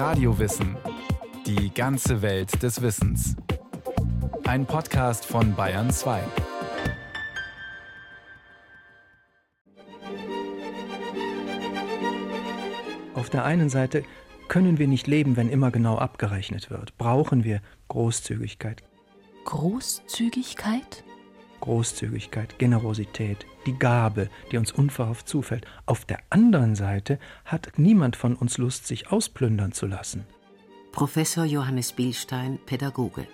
Radiowissen. Die ganze Welt des Wissens. Ein Podcast von Bayern 2. Auf der einen Seite können wir nicht leben, wenn immer genau abgerechnet wird. Brauchen wir Großzügigkeit. Großzügigkeit? Großzügigkeit, Generosität, die Gabe, die uns unverhofft zufällt. Auf der anderen Seite hat niemand von uns Lust, sich ausplündern zu lassen. Professor Johannes Bielstein, Pädagoge.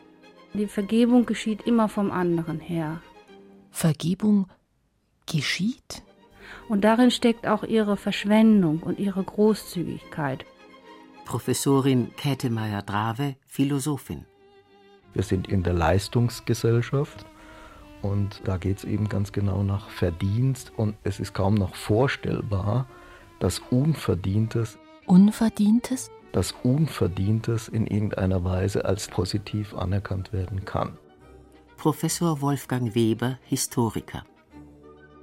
Die Vergebung geschieht immer vom anderen her. Vergebung geschieht? Und darin steckt auch ihre Verschwendung und ihre Großzügigkeit. Professorin Käthe Meyer-Drave, Philosophin. Wir sind in der Leistungsgesellschaft und da geht es eben ganz genau nach Verdienst und es ist kaum noch vorstellbar, dass Unverdientes, Unverdientes? dass Unverdientes in irgendeiner Weise als positiv anerkannt werden kann. Professor Wolfgang Weber, Historiker.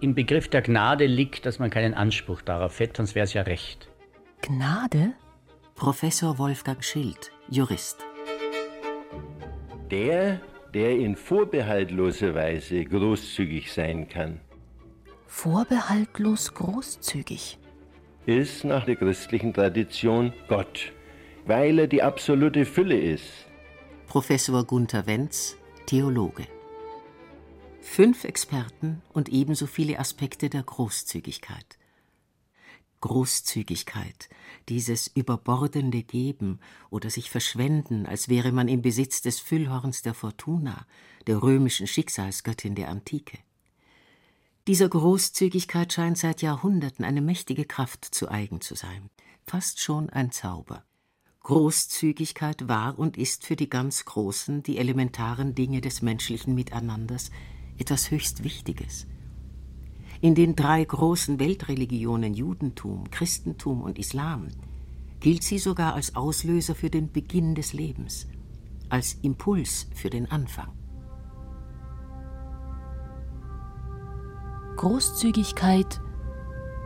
Im Begriff der Gnade liegt, dass man keinen Anspruch darauf hätte, sonst wäre es ja Recht. Gnade? Professor Wolfgang Schild, Jurist. Der, der in vorbehaltloser Weise großzügig sein kann, Vorbehaltlos großzügig. ist nach der christlichen Tradition Gott, weil er die absolute Fülle ist. Professor Gunther Wenz, Theologe. Fünf Experten und ebenso viele Aspekte der Großzügigkeit. Großzügigkeit, dieses überbordende Geben oder sich verschwenden, als wäre man im Besitz des Füllhorns der Fortuna, der römischen Schicksalsgöttin der Antike. Dieser Großzügigkeit scheint seit Jahrhunderten eine mächtige Kraft zu eigen zu sein, fast schon ein Zauber. Großzügigkeit war und ist für die ganz großen, die elementaren Dinge des menschlichen Miteinanders etwas höchst Wichtiges. In den drei großen Weltreligionen Judentum, Christentum und Islam gilt sie sogar als Auslöser für den Beginn des Lebens, als Impuls für den Anfang. Großzügigkeit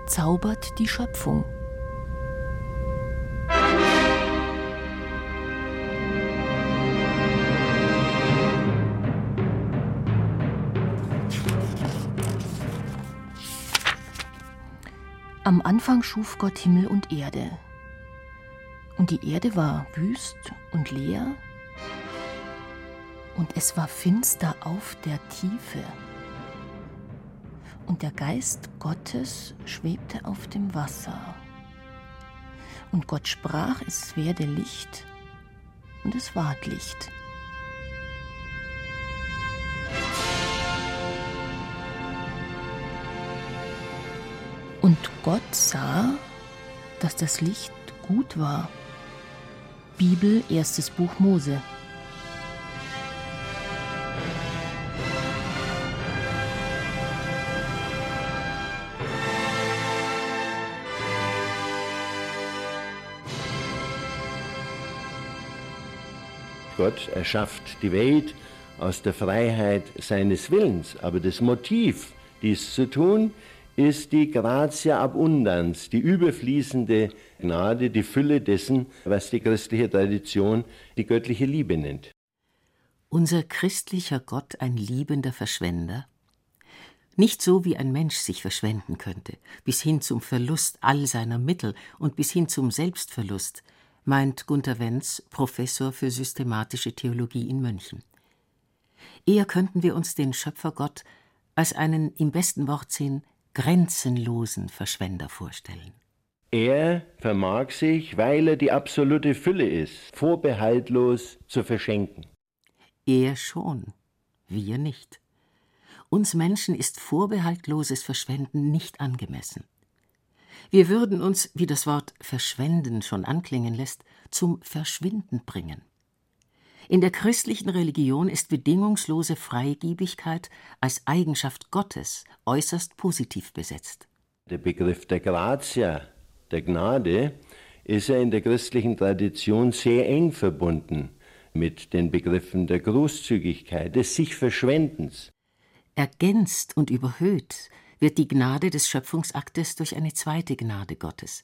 zaubert die Schöpfung. Am Anfang schuf Gott Himmel und Erde. Und die Erde war wüst und leer, und es war finster auf der Tiefe. Und der Geist Gottes schwebte auf dem Wasser. Und Gott sprach, es werde Licht, und es ward Licht. Und Gott sah, dass das Licht gut war. Bibel, erstes Buch Mose. Gott erschafft die Welt aus der Freiheit seines Willens, aber das Motiv, dies zu tun, ist die Gratia abundans, die überfließende Gnade, die Fülle dessen, was die christliche Tradition die göttliche Liebe nennt. Unser christlicher Gott ein liebender Verschwender? Nicht so, wie ein Mensch sich verschwenden könnte, bis hin zum Verlust all seiner Mittel und bis hin zum Selbstverlust, meint Gunther Wenz, Professor für systematische Theologie in München. Eher könnten wir uns den Schöpfergott als einen im besten Wortsinn grenzenlosen Verschwender vorstellen. Er vermag sich, weil er die absolute Fülle ist, vorbehaltlos zu verschenken. Er schon, wir nicht. Uns Menschen ist vorbehaltloses Verschwenden nicht angemessen. Wir würden uns, wie das Wort verschwenden schon anklingen lässt, zum Verschwinden bringen. In der christlichen Religion ist bedingungslose Freigiebigkeit als Eigenschaft Gottes äußerst positiv besetzt. Der Begriff der Gratia, der Gnade, ist ja in der christlichen Tradition sehr eng verbunden mit den Begriffen der Großzügigkeit, des Sich-Verschwendens. Ergänzt und überhöht wird die Gnade des Schöpfungsaktes durch eine zweite Gnade Gottes.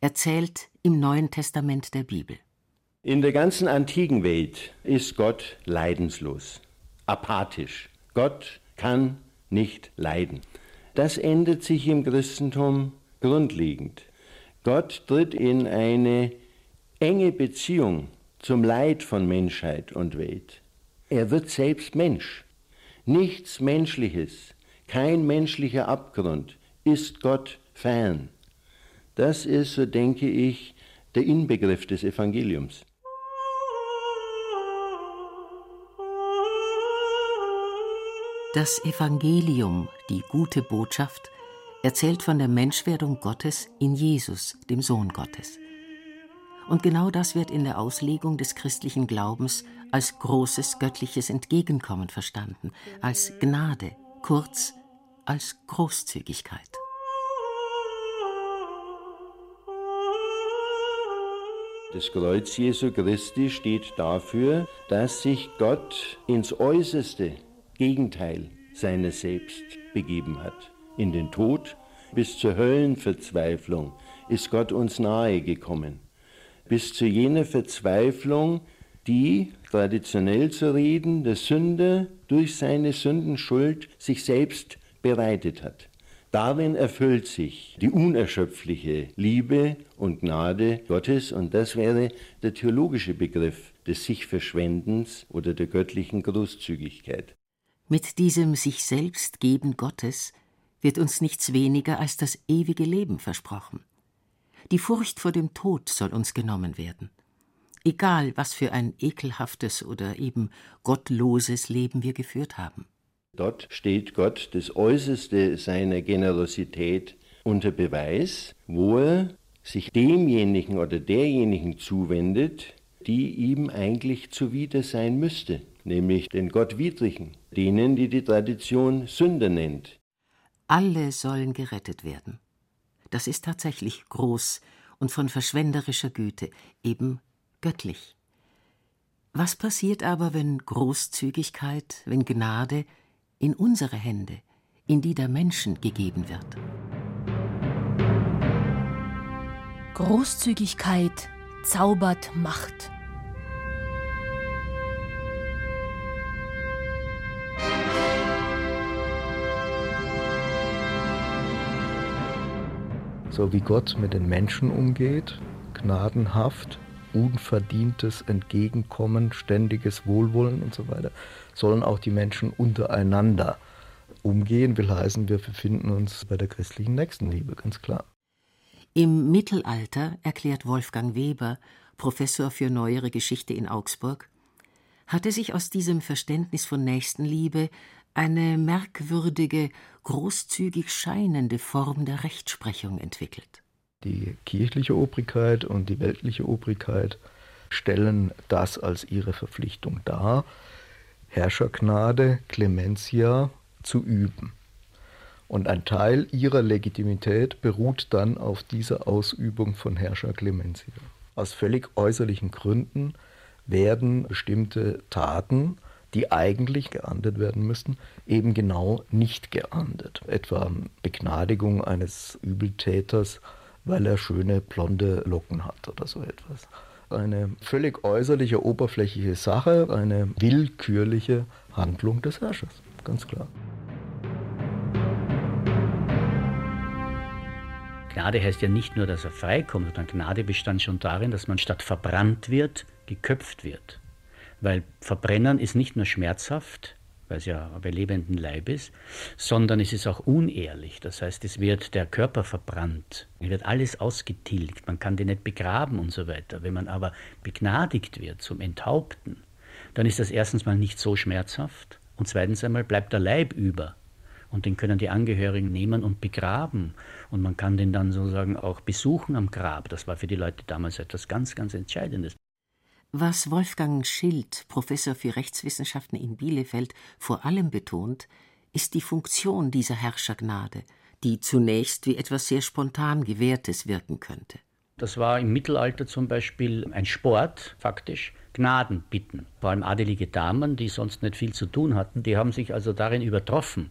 erzählt im Neuen Testament der Bibel. In der ganzen antiken Welt ist Gott leidenslos, apathisch. Gott kann nicht leiden. Das ändert sich im Christentum grundlegend. Gott tritt in eine enge Beziehung zum Leid von Menschheit und Welt. Er wird selbst Mensch. Nichts Menschliches, kein menschlicher Abgrund ist Gott fern. Das ist, so denke ich, der Inbegriff des Evangeliums. Das Evangelium, die gute Botschaft, erzählt von der Menschwerdung Gottes in Jesus, dem Sohn Gottes. Und genau das wird in der Auslegung des christlichen Glaubens als großes göttliches Entgegenkommen verstanden, als Gnade, kurz als Großzügigkeit. Das Kreuz Jesu Christi steht dafür, dass sich Gott ins äußerste Gegenteil seines Selbst begeben hat. In den Tod bis zur Höllenverzweiflung ist Gott uns nahe gekommen bis zu jener Verzweiflung, die, traditionell zu reden, der Sünder durch seine Sündenschuld sich selbst bereitet hat. Darin erfüllt sich die unerschöpfliche Liebe und Gnade Gottes und das wäre der theologische Begriff des Sichverschwendens oder der göttlichen Großzügigkeit. Mit diesem sich selbst geben Gottes wird uns nichts weniger als das ewige Leben versprochen. Die Furcht vor dem Tod soll uns genommen werden. Egal, was für ein ekelhaftes oder eben gottloses Leben wir geführt haben. Dort steht Gott das Äußerste seiner Generosität unter Beweis, wo er sich demjenigen oder derjenigen zuwendet, die ihm eigentlich zuwider sein müsste, nämlich den Gottwidrigen, denen, die die Tradition Sünder nennt. Alle sollen gerettet werden das ist tatsächlich groß und von verschwenderischer Güte, eben göttlich. Was passiert aber, wenn Großzügigkeit, wenn Gnade in unsere Hände, in die der Menschen gegeben wird? Großzügigkeit zaubert Macht. So wie Gott mit den Menschen umgeht, gnadenhaft, unverdientes Entgegenkommen, ständiges Wohlwollen und so weiter, sollen auch die Menschen untereinander umgehen, will heißen, wir befinden uns bei der christlichen Nächstenliebe, ganz klar. Im Mittelalter, erklärt Wolfgang Weber, Professor für neuere Geschichte in Augsburg, hatte sich aus diesem Verständnis von Nächstenliebe eine merkwürdige, großzügig scheinende Form der Rechtsprechung entwickelt. Die kirchliche Obrigkeit und die weltliche Obrigkeit stellen das als ihre Verpflichtung dar, Herrschergnade, Clementia zu üben. Und ein Teil ihrer Legitimität beruht dann auf dieser Ausübung von Herrscher Clementia. Aus völlig äußerlichen Gründen werden bestimmte Taten die eigentlich geahndet werden müssten, eben genau nicht geahndet. Etwa Begnadigung eines Übeltäters, weil er schöne blonde Locken hat oder so etwas. Eine völlig äußerliche, oberflächliche Sache, eine willkürliche Handlung des Herrschers, ganz klar. Gnade heißt ja nicht nur, dass er freikommt, sondern Gnade bestand schon darin, dass man statt verbrannt wird, geköpft wird. Weil Verbrennen ist nicht nur schmerzhaft, weil es ja bei lebendem Leib ist, sondern es ist auch unehrlich. Das heißt, es wird der Körper verbrannt, es wird alles ausgetilgt, man kann den nicht begraben und so weiter. Wenn man aber begnadigt wird zum Enthaupten, dann ist das erstens mal nicht so schmerzhaft und zweitens einmal bleibt der Leib über. Und den können die Angehörigen nehmen und begraben. Und man kann den dann sozusagen auch besuchen am Grab. Das war für die Leute damals etwas ganz, ganz Entscheidendes. Was Wolfgang Schild, Professor für Rechtswissenschaften in Bielefeld, vor allem betont, ist die Funktion dieser Herrschergnade, die zunächst wie etwas sehr spontan Gewährtes wirken könnte. Das war im Mittelalter zum Beispiel ein Sport, faktisch, Gnaden bitten. Vor allem adelige Damen, die sonst nicht viel zu tun hatten, die haben sich also darin übertroffen,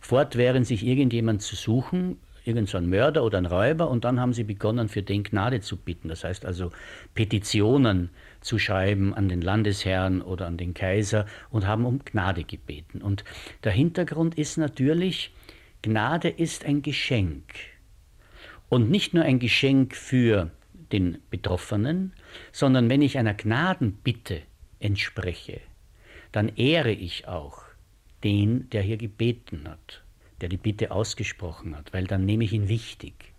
fortwährend sich irgendjemand zu suchen, irgend so Mörder oder ein Räuber und dann haben sie begonnen, für den Gnade zu bitten. Das heißt also Petitionen zu schreiben an den Landesherrn oder an den Kaiser und haben um Gnade gebeten. Und der Hintergrund ist natürlich, Gnade ist ein Geschenk. Und nicht nur ein Geschenk für den Betroffenen, sondern wenn ich einer Gnadenbitte entspreche, dann ehre ich auch den, der hier gebeten hat, der die Bitte ausgesprochen hat, weil dann nehme ich ihn wichtig.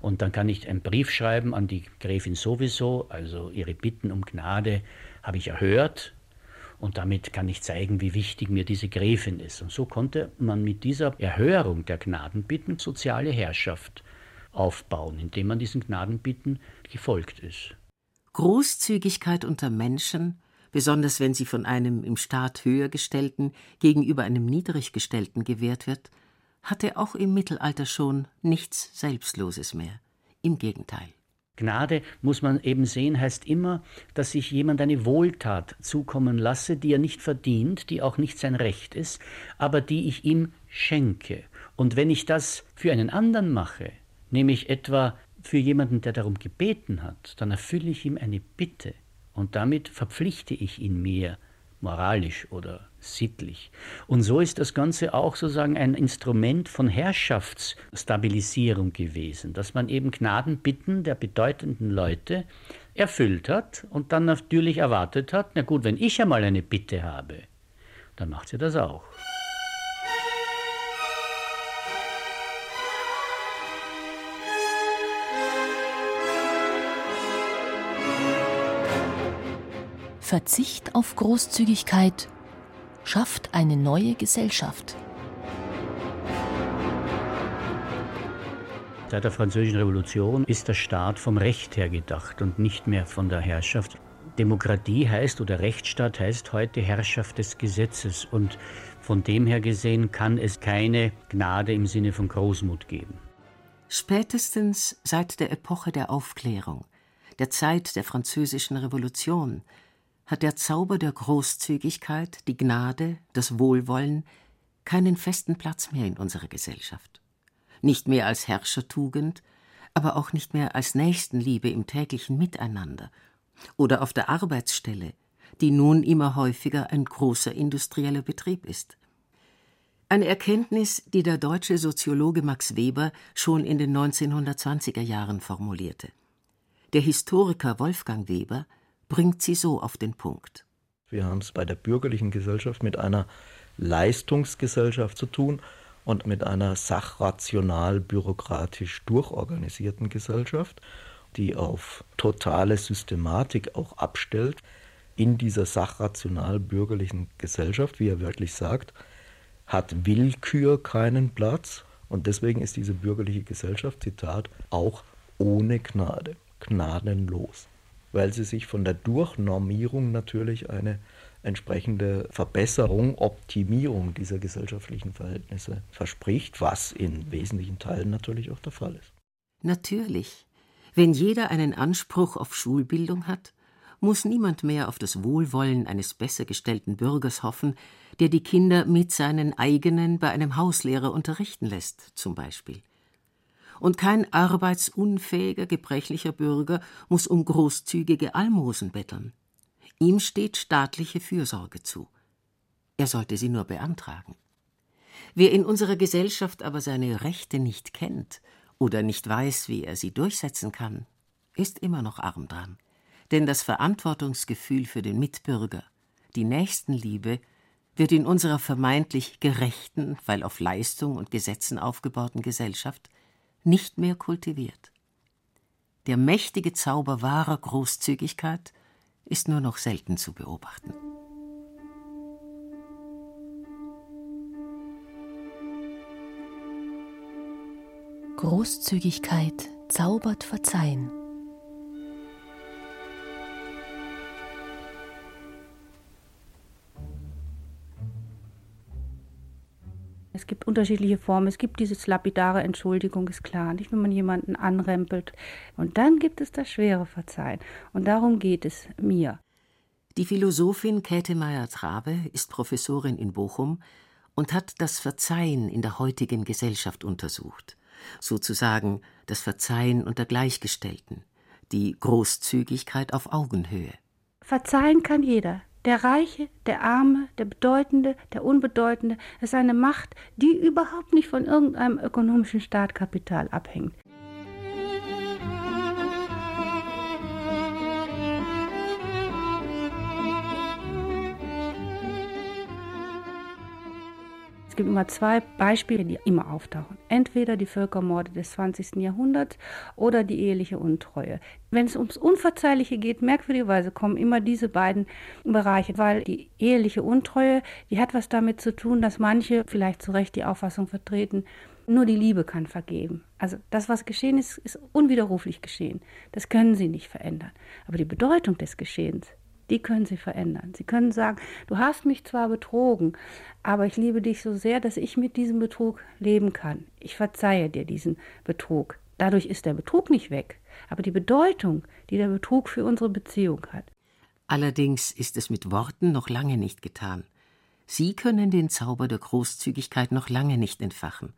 Und dann kann ich einen Brief schreiben an die Gräfin sowieso, also ihre Bitten um Gnade habe ich erhört und damit kann ich zeigen, wie wichtig mir diese Gräfin ist. Und so konnte man mit dieser Erhörung der Gnadenbitten soziale Herrschaft aufbauen, indem man diesen Gnadenbitten gefolgt ist. Großzügigkeit unter Menschen, besonders wenn sie von einem im Staat höher gestellten gegenüber einem niedrig gestellten gewährt wird, hatte auch im Mittelalter schon nichts Selbstloses mehr. Im Gegenteil. Gnade, muss man eben sehen, heißt immer, dass sich jemand eine Wohltat zukommen lasse, die er nicht verdient, die auch nicht sein Recht ist, aber die ich ihm schenke. Und wenn ich das für einen anderen mache, nämlich etwa für jemanden, der darum gebeten hat, dann erfülle ich ihm eine Bitte und damit verpflichte ich ihn mir moralisch oder sittlich. Und so ist das Ganze auch sozusagen ein Instrument von Herrschaftsstabilisierung gewesen, dass man eben Gnadenbitten der bedeutenden Leute erfüllt hat und dann natürlich erwartet hat, na gut, wenn ich einmal eine Bitte habe, dann macht sie das auch. Verzicht auf Großzügigkeit schafft eine neue Gesellschaft. Seit der Französischen Revolution ist der Staat vom Recht her gedacht und nicht mehr von der Herrschaft. Demokratie heißt oder Rechtsstaat heißt heute Herrschaft des Gesetzes und von dem her gesehen kann es keine Gnade im Sinne von Großmut geben. Spätestens seit der Epoche der Aufklärung, der Zeit der Französischen Revolution, hat der Zauber der Großzügigkeit, die Gnade, das Wohlwollen keinen festen Platz mehr in unserer Gesellschaft. Nicht mehr als Herrschertugend, aber auch nicht mehr als Nächstenliebe im täglichen Miteinander oder auf der Arbeitsstelle, die nun immer häufiger ein großer industrieller Betrieb ist. Eine Erkenntnis, die der deutsche Soziologe Max Weber schon in den 1920er Jahren formulierte. Der Historiker Wolfgang Weber bringt sie so auf den Punkt. Wir haben es bei der bürgerlichen Gesellschaft mit einer Leistungsgesellschaft zu tun und mit einer sachrational bürokratisch durchorganisierten Gesellschaft, die auf totale Systematik auch abstellt. In dieser sachrational bürgerlichen Gesellschaft, wie er wörtlich sagt, hat Willkür keinen Platz und deswegen ist diese bürgerliche Gesellschaft, Zitat, auch ohne Gnade, gnadenlos weil sie sich von der Durchnormierung natürlich eine entsprechende Verbesserung, Optimierung dieser gesellschaftlichen Verhältnisse verspricht, was in wesentlichen Teilen natürlich auch der Fall ist. Natürlich. Wenn jeder einen Anspruch auf Schulbildung hat, muss niemand mehr auf das Wohlwollen eines besser gestellten Bürgers hoffen, der die Kinder mit seinen eigenen bei einem Hauslehrer unterrichten lässt, zum Beispiel und kein arbeitsunfähiger, gebrechlicher Bürger muss um großzügige Almosen betteln. Ihm steht staatliche Fürsorge zu. Er sollte sie nur beantragen. Wer in unserer Gesellschaft aber seine Rechte nicht kennt oder nicht weiß, wie er sie durchsetzen kann, ist immer noch arm dran. Denn das Verantwortungsgefühl für den Mitbürger, die Nächstenliebe, wird in unserer vermeintlich gerechten, weil auf Leistung und Gesetzen aufgebauten Gesellschaft nicht mehr kultiviert. Der mächtige Zauber wahrer Großzügigkeit ist nur noch selten zu beobachten. Großzügigkeit zaubert Verzeihen. Es gibt unterschiedliche Formen. Es gibt diese lapidare Entschuldigung, ist klar, nicht wenn man jemanden anrempelt. Und dann gibt es das schwere Verzeihen. Und darum geht es mir. Die Philosophin Käthe Meyer-Trabe ist Professorin in Bochum und hat das Verzeihen in der heutigen Gesellschaft untersucht sozusagen das Verzeihen unter Gleichgestellten, die Großzügigkeit auf Augenhöhe. Verzeihen kann jeder. Der Reiche, der Arme, der Bedeutende, der Unbedeutende, ist eine Macht, die überhaupt nicht von irgendeinem ökonomischen Startkapital abhängt. Gibt immer zwei Beispiele, die immer auftauchen. Entweder die Völkermorde des 20. Jahrhunderts oder die eheliche Untreue. Wenn es ums Unverzeihliche geht, merkwürdigerweise kommen immer diese beiden Bereiche, weil die eheliche Untreue, die hat was damit zu tun, dass manche vielleicht zu Recht die Auffassung vertreten, nur die Liebe kann vergeben. Also das, was geschehen ist, ist unwiderruflich geschehen. Das können sie nicht verändern. Aber die Bedeutung des Geschehens, die können Sie verändern. Sie können sagen, du hast mich zwar betrogen, aber ich liebe dich so sehr, dass ich mit diesem Betrug leben kann. Ich verzeihe dir diesen Betrug. Dadurch ist der Betrug nicht weg, aber die Bedeutung, die der Betrug für unsere Beziehung hat. Allerdings ist es mit Worten noch lange nicht getan. Sie können den Zauber der Großzügigkeit noch lange nicht entfachen.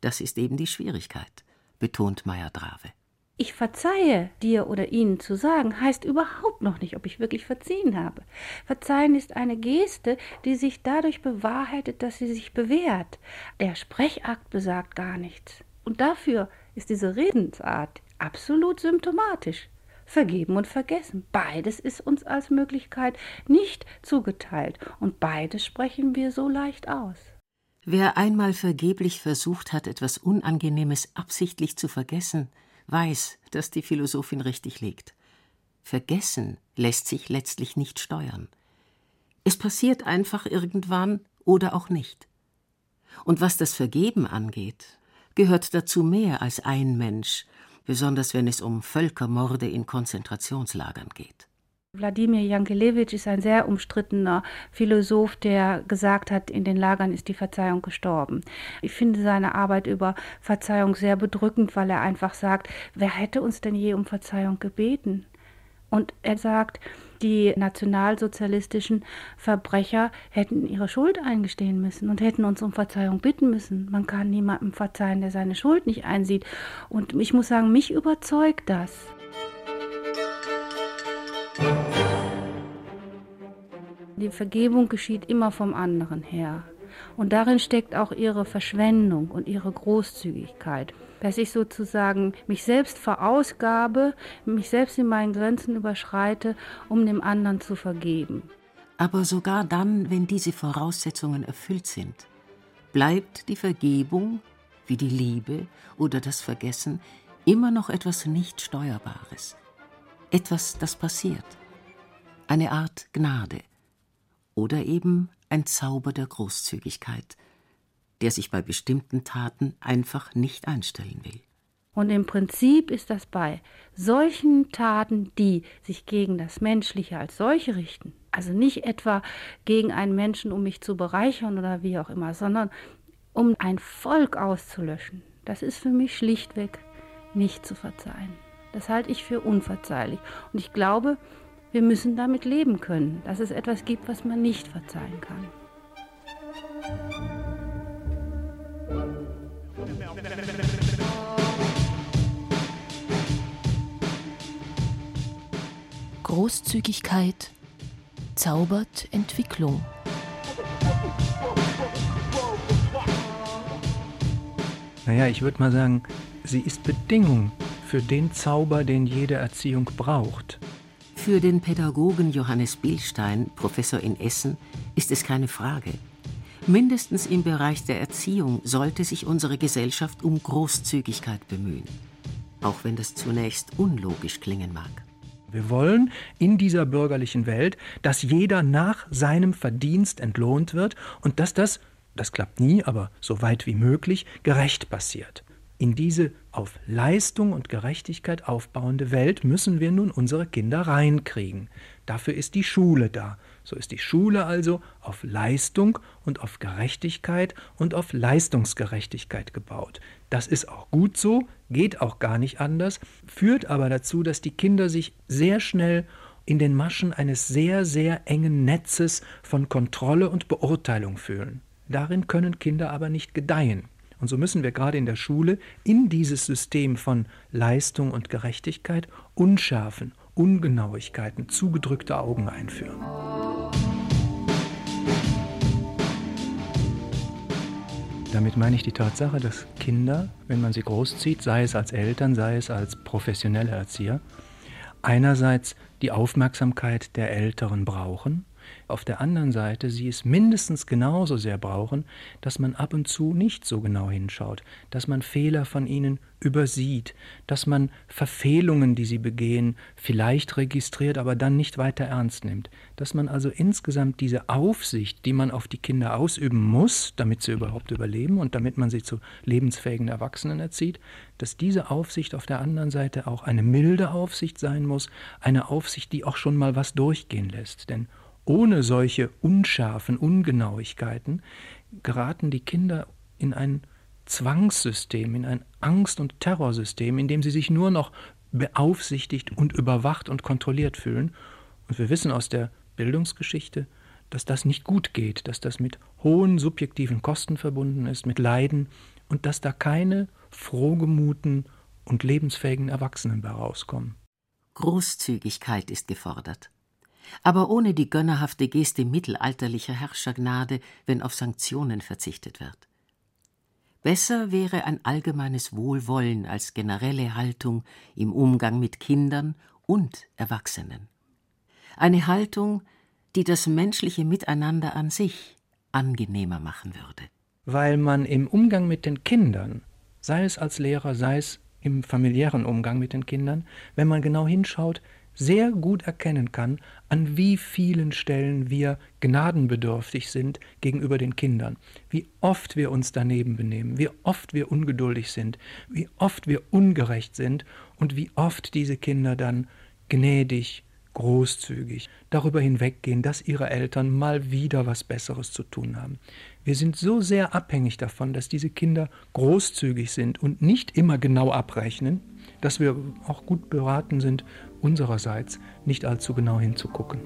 Das ist eben die Schwierigkeit, betont Meyer Drave ich verzeihe dir oder ihnen zu sagen, heißt überhaupt noch nicht, ob ich wirklich verziehen habe. Verzeihen ist eine Geste, die sich dadurch bewahrheitet, dass sie sich bewährt. Der Sprechakt besagt gar nichts. Und dafür ist diese Redensart absolut symptomatisch. Vergeben und vergessen. Beides ist uns als Möglichkeit nicht zugeteilt und beides sprechen wir so leicht aus. Wer einmal vergeblich versucht hat, etwas Unangenehmes absichtlich zu vergessen, weiß, dass die Philosophin richtig liegt. Vergessen lässt sich letztlich nicht steuern. Es passiert einfach irgendwann oder auch nicht. Und was das Vergeben angeht, gehört dazu mehr als ein Mensch, besonders wenn es um Völkermorde in Konzentrationslagern geht. Wladimir Jankelewitsch ist ein sehr umstrittener Philosoph, der gesagt hat, in den Lagern ist die Verzeihung gestorben. Ich finde seine Arbeit über Verzeihung sehr bedrückend, weil er einfach sagt, wer hätte uns denn je um Verzeihung gebeten? Und er sagt, die nationalsozialistischen Verbrecher hätten ihre Schuld eingestehen müssen und hätten uns um Verzeihung bitten müssen. Man kann niemandem verzeihen, der seine Schuld nicht einsieht. Und ich muss sagen, mich überzeugt das. Die Vergebung geschieht immer vom anderen her. Und darin steckt auch ihre Verschwendung und ihre Großzügigkeit. Dass ich sozusagen mich selbst verausgabe, mich selbst in meinen Grenzen überschreite, um dem anderen zu vergeben. Aber sogar dann, wenn diese Voraussetzungen erfüllt sind, bleibt die Vergebung, wie die Liebe oder das Vergessen, immer noch etwas nicht Steuerbares. Etwas, das passiert. Eine Art Gnade oder eben ein Zauber der Großzügigkeit, der sich bei bestimmten Taten einfach nicht einstellen will. Und im Prinzip ist das bei solchen Taten, die sich gegen das Menschliche als solche richten, also nicht etwa gegen einen Menschen, um mich zu bereichern oder wie auch immer, sondern um ein Volk auszulöschen, das ist für mich schlichtweg nicht zu verzeihen. Das halte ich für unverzeihlich. Und ich glaube, wir müssen damit leben können, dass es etwas gibt, was man nicht verzeihen kann. Großzügigkeit zaubert Entwicklung. Naja, ich würde mal sagen, sie ist Bedingung für den Zauber, den jede Erziehung braucht. Für den Pädagogen Johannes Bielstein, Professor in Essen, ist es keine Frage. Mindestens im Bereich der Erziehung sollte sich unsere Gesellschaft um Großzügigkeit bemühen, auch wenn das zunächst unlogisch klingen mag. Wir wollen in dieser bürgerlichen Welt, dass jeder nach seinem Verdienst entlohnt wird und dass das, das klappt nie, aber so weit wie möglich, gerecht passiert. In diese auf Leistung und Gerechtigkeit aufbauende Welt müssen wir nun unsere Kinder reinkriegen. Dafür ist die Schule da. So ist die Schule also auf Leistung und auf Gerechtigkeit und auf Leistungsgerechtigkeit gebaut. Das ist auch gut so, geht auch gar nicht anders, führt aber dazu, dass die Kinder sich sehr schnell in den Maschen eines sehr, sehr engen Netzes von Kontrolle und Beurteilung fühlen. Darin können Kinder aber nicht gedeihen. Und so müssen wir gerade in der Schule in dieses System von Leistung und Gerechtigkeit Unschärfen, Ungenauigkeiten, zugedrückte Augen einführen. Damit meine ich die Tatsache, dass Kinder, wenn man sie großzieht, sei es als Eltern, sei es als professionelle Erzieher, einerseits die Aufmerksamkeit der Älteren brauchen auf der anderen Seite sie es mindestens genauso sehr brauchen, dass man ab und zu nicht so genau hinschaut, dass man Fehler von ihnen übersieht, dass man Verfehlungen, die sie begehen, vielleicht registriert, aber dann nicht weiter ernst nimmt, dass man also insgesamt diese Aufsicht, die man auf die Kinder ausüben muss, damit sie überhaupt überleben und damit man sie zu lebensfähigen Erwachsenen erzieht, dass diese Aufsicht auf der anderen Seite auch eine milde Aufsicht sein muss, eine Aufsicht, die auch schon mal was durchgehen lässt, denn ohne solche unscharfen Ungenauigkeiten geraten die Kinder in ein Zwangssystem, in ein Angst- und Terrorsystem, in dem sie sich nur noch beaufsichtigt und überwacht und kontrolliert fühlen. Und wir wissen aus der Bildungsgeschichte, dass das nicht gut geht, dass das mit hohen subjektiven Kosten verbunden ist, mit Leiden und dass da keine frohgemuten und lebensfähigen Erwachsenen bei rauskommen. Großzügigkeit ist gefordert aber ohne die gönnerhafte Geste mittelalterlicher Herrschergnade, wenn auf Sanktionen verzichtet wird. Besser wäre ein allgemeines Wohlwollen als generelle Haltung im Umgang mit Kindern und Erwachsenen. Eine Haltung, die das menschliche Miteinander an sich angenehmer machen würde. Weil man im Umgang mit den Kindern, sei es als Lehrer, sei es im familiären Umgang mit den Kindern, wenn man genau hinschaut, sehr gut erkennen kann, an wie vielen Stellen wir gnadenbedürftig sind gegenüber den Kindern, wie oft wir uns daneben benehmen, wie oft wir ungeduldig sind, wie oft wir ungerecht sind und wie oft diese Kinder dann gnädig, großzügig darüber hinweggehen, dass ihre Eltern mal wieder was Besseres zu tun haben. Wir sind so sehr abhängig davon, dass diese Kinder großzügig sind und nicht immer genau abrechnen, dass wir auch gut beraten sind, unsererseits nicht allzu genau hinzugucken.